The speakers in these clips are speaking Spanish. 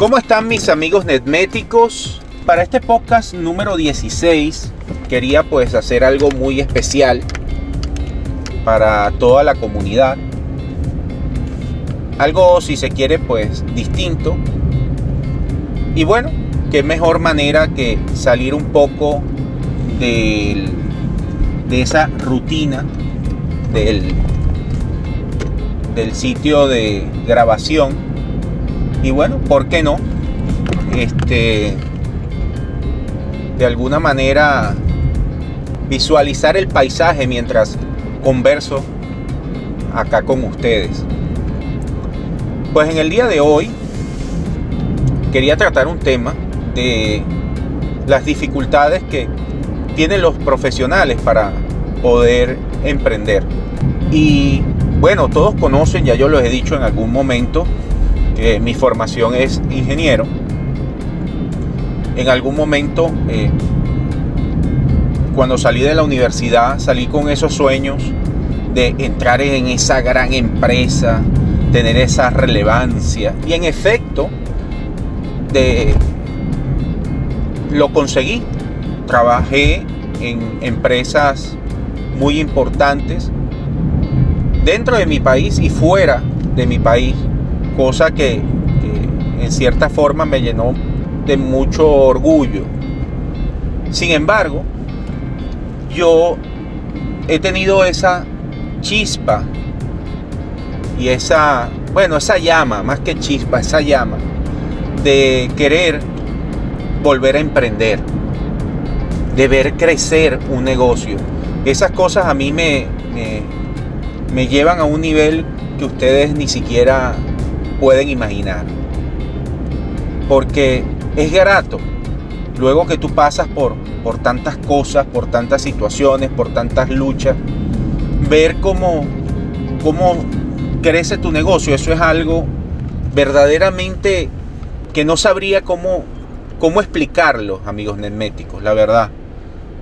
¿Cómo están mis amigos netméticos? Para este podcast número 16 quería pues hacer algo muy especial para toda la comunidad. Algo si se quiere pues distinto. Y bueno, qué mejor manera que salir un poco del, de esa rutina del, del sitio de grabación. Y bueno, ¿por qué no? Este, de alguna manera visualizar el paisaje mientras converso acá con ustedes. Pues en el día de hoy quería tratar un tema de las dificultades que tienen los profesionales para poder emprender. Y bueno, todos conocen, ya yo lo he dicho en algún momento, mi formación es ingeniero. En algún momento, eh, cuando salí de la universidad, salí con esos sueños de entrar en esa gran empresa, tener esa relevancia. Y en efecto, de, lo conseguí. Trabajé en empresas muy importantes dentro de mi país y fuera de mi país, cosa que, en cierta forma me llenó de mucho orgullo. Sin embargo, yo he tenido esa chispa y esa, bueno, esa llama, más que chispa, esa llama de querer volver a emprender, de ver crecer un negocio. Esas cosas a mí me, me, me llevan a un nivel que ustedes ni siquiera pueden imaginar. Porque es grato, luego que tú pasas por, por tantas cosas, por tantas situaciones, por tantas luchas, ver cómo, cómo crece tu negocio, eso es algo verdaderamente que no sabría cómo, cómo explicarlo, amigos netméticos, la verdad.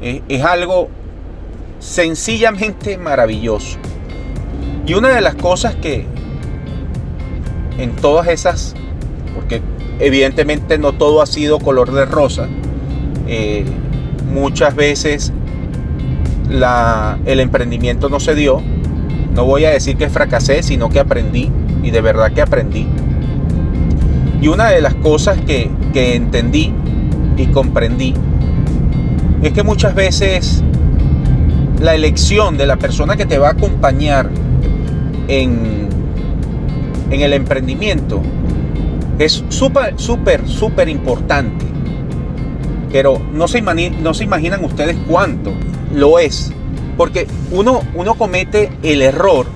Es algo sencillamente maravilloso. Y una de las cosas que en todas esas, porque evidentemente no todo ha sido color de rosa, eh, muchas veces la, el emprendimiento no se dio. No voy a decir que fracasé, sino que aprendí, y de verdad que aprendí. Y una de las cosas que, que entendí y comprendí es que muchas veces la elección de la persona que te va a acompañar en, en el emprendimiento es súper, súper, súper importante. Pero no se, no se imaginan ustedes cuánto lo es. Porque uno, uno comete el error,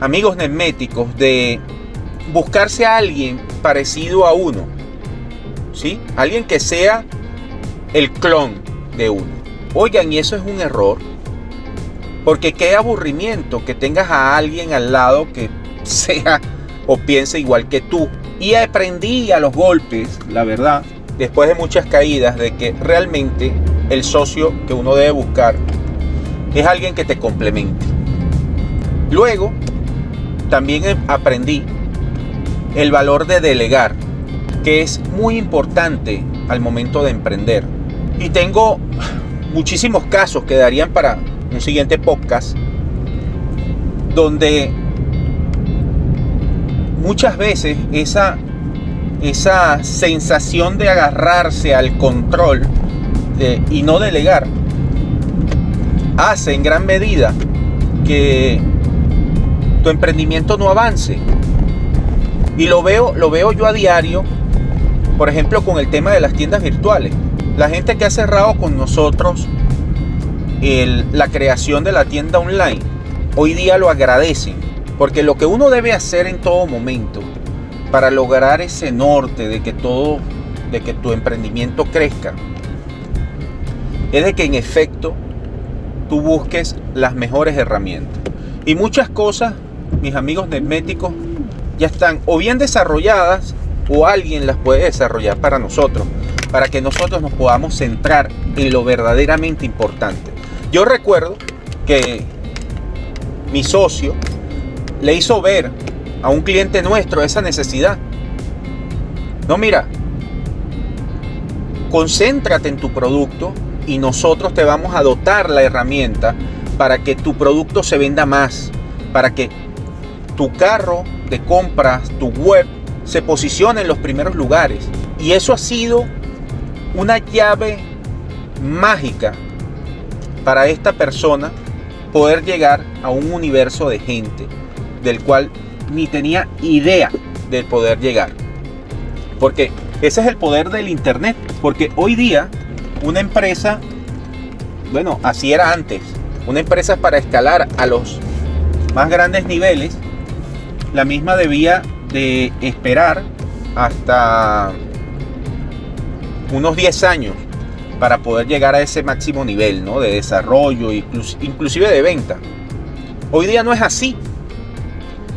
amigos netméticos, de buscarse a alguien parecido a uno. ¿Sí? Alguien que sea el clon de uno. Oigan, y eso es un error. Porque qué aburrimiento que tengas a alguien al lado que sea o piense igual que tú. Y aprendí a los golpes, la verdad, después de muchas caídas, de que realmente el socio que uno debe buscar es alguien que te complemente. Luego, también aprendí el valor de delegar, que es muy importante al momento de emprender. Y tengo muchísimos casos que darían para un siguiente podcast, donde muchas veces esa, esa sensación de agarrarse al control y no delegar hace en gran medida que tu emprendimiento no avance. Y lo veo, lo veo yo a diario, por ejemplo, con el tema de las tiendas virtuales. La gente que ha cerrado con nosotros la creación de la tienda online, hoy día lo agradecen porque lo que uno debe hacer en todo momento para lograr ese norte de que todo, de que tu emprendimiento crezca, es de que en efecto tú busques las mejores herramientas. Y muchas cosas, mis amigos netméticos, ya están o bien desarrolladas o alguien las puede desarrollar para nosotros, para que nosotros nos podamos centrar en lo verdaderamente importante. Yo recuerdo que mi socio le hizo ver a un cliente nuestro esa necesidad. No, mira, concéntrate en tu producto y nosotros te vamos a dotar la herramienta para que tu producto se venda más, para que tu carro de compras, tu web, se posicione en los primeros lugares. Y eso ha sido una llave mágica para esta persona poder llegar a un universo de gente del cual ni tenía idea de poder llegar. Porque ese es el poder del Internet. Porque hoy día una empresa, bueno, así era antes, una empresa para escalar a los más grandes niveles, la misma debía de esperar hasta unos 10 años para poder llegar a ese máximo nivel ¿no? de desarrollo, inclusive de venta. Hoy día no es así.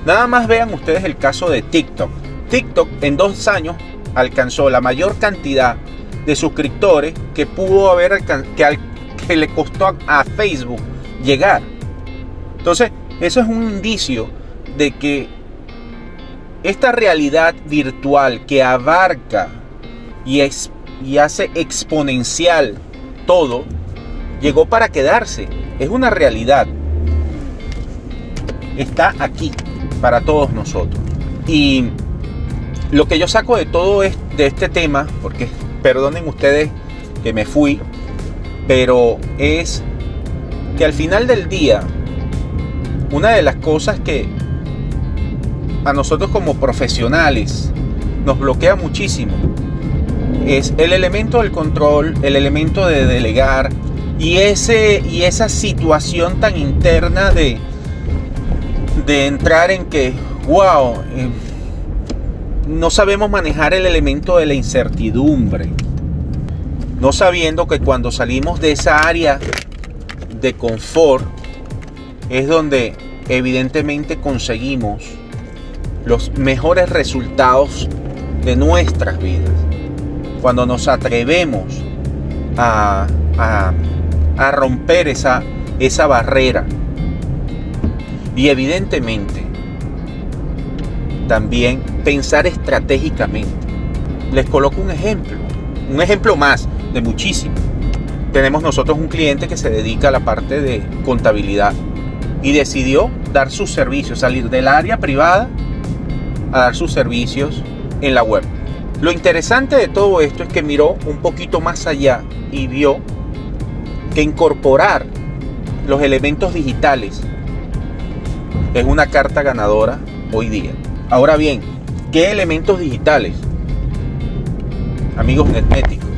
Nada más vean ustedes el caso de TikTok. TikTok en dos años alcanzó la mayor cantidad de suscriptores que pudo haber que, que le costó a Facebook llegar. Entonces, eso es un indicio de que esta realidad virtual que abarca y, y hace exponencial todo, llegó para quedarse. Es una realidad. Está aquí para todos nosotros. Y lo que yo saco de todo es, de este tema, porque perdonen ustedes que me fui, pero es que al final del día, una de las cosas que a nosotros como profesionales nos bloquea muchísimo es el elemento del control, el elemento de delegar y, ese, y esa situación tan interna de, de entrar en que, wow, eh, no sabemos manejar el elemento de la incertidumbre. No sabiendo que cuando salimos de esa área de confort es donde evidentemente conseguimos los mejores resultados de nuestras vidas. Cuando nos atrevemos a, a, romper esa, esa barrera. Y evidentemente también pensar estratégicamente. Les coloco un ejemplo, un ejemplo más de muchísimo. Tenemos nosotros un cliente que se dedica a la parte de contabilidad y decidió dar sus servicios, salir del área privada a dar sus servicios en la web. Lo interesante de todo esto es que miró un poquito más allá y vio que incorporar los elementos digitales es una carta ganadora hoy día. Ahora bien, ¿qué elementos digitales? Amigos netméticos.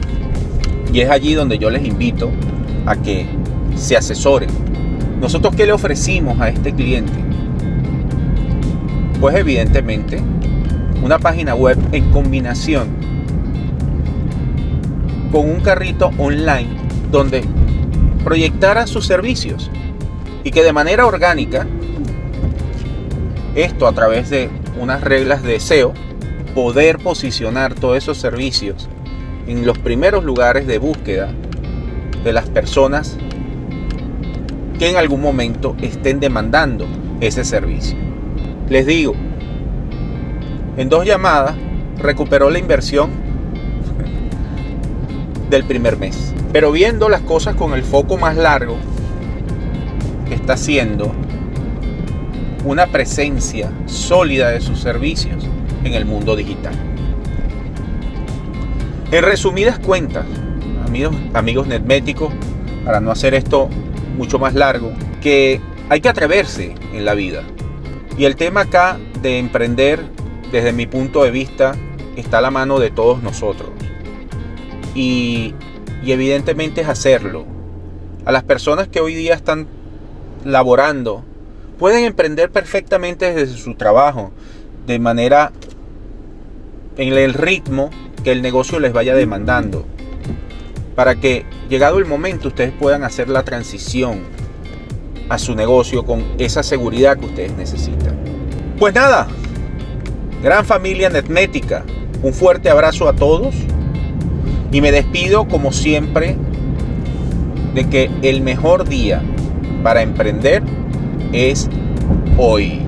Y es allí donde yo les invito a que se asesoren. Nosotros qué le ofrecimos a este cliente? Pues evidentemente una página web en combinación con un carrito online donde proyectara sus servicios y que de manera orgánica, esto a través de unas reglas de SEO, poder posicionar todos esos servicios en los primeros lugares de búsqueda de las personas que en algún momento estén demandando ese servicio. Les digo, en dos llamadas recuperó la inversión del primer mes. Pero viendo las cosas con el foco más largo, que está haciendo una presencia sólida de sus servicios en el mundo digital. En resumidas cuentas, amigos, amigos netméticos, para no hacer esto mucho más largo, que hay que atreverse en la vida. Y el tema acá de emprender, desde mi punto de vista, está a la mano de todos nosotros. Y, y evidentemente es hacerlo. A las personas que hoy día están laborando, pueden emprender perfectamente desde su trabajo, de manera en el ritmo que el negocio les vaya demandando, para que llegado el momento ustedes puedan hacer la transición a su negocio con esa seguridad que ustedes necesitan. Pues nada, gran familia netmética, un fuerte abrazo a todos y me despido como siempre de que el mejor día para emprender es hoy.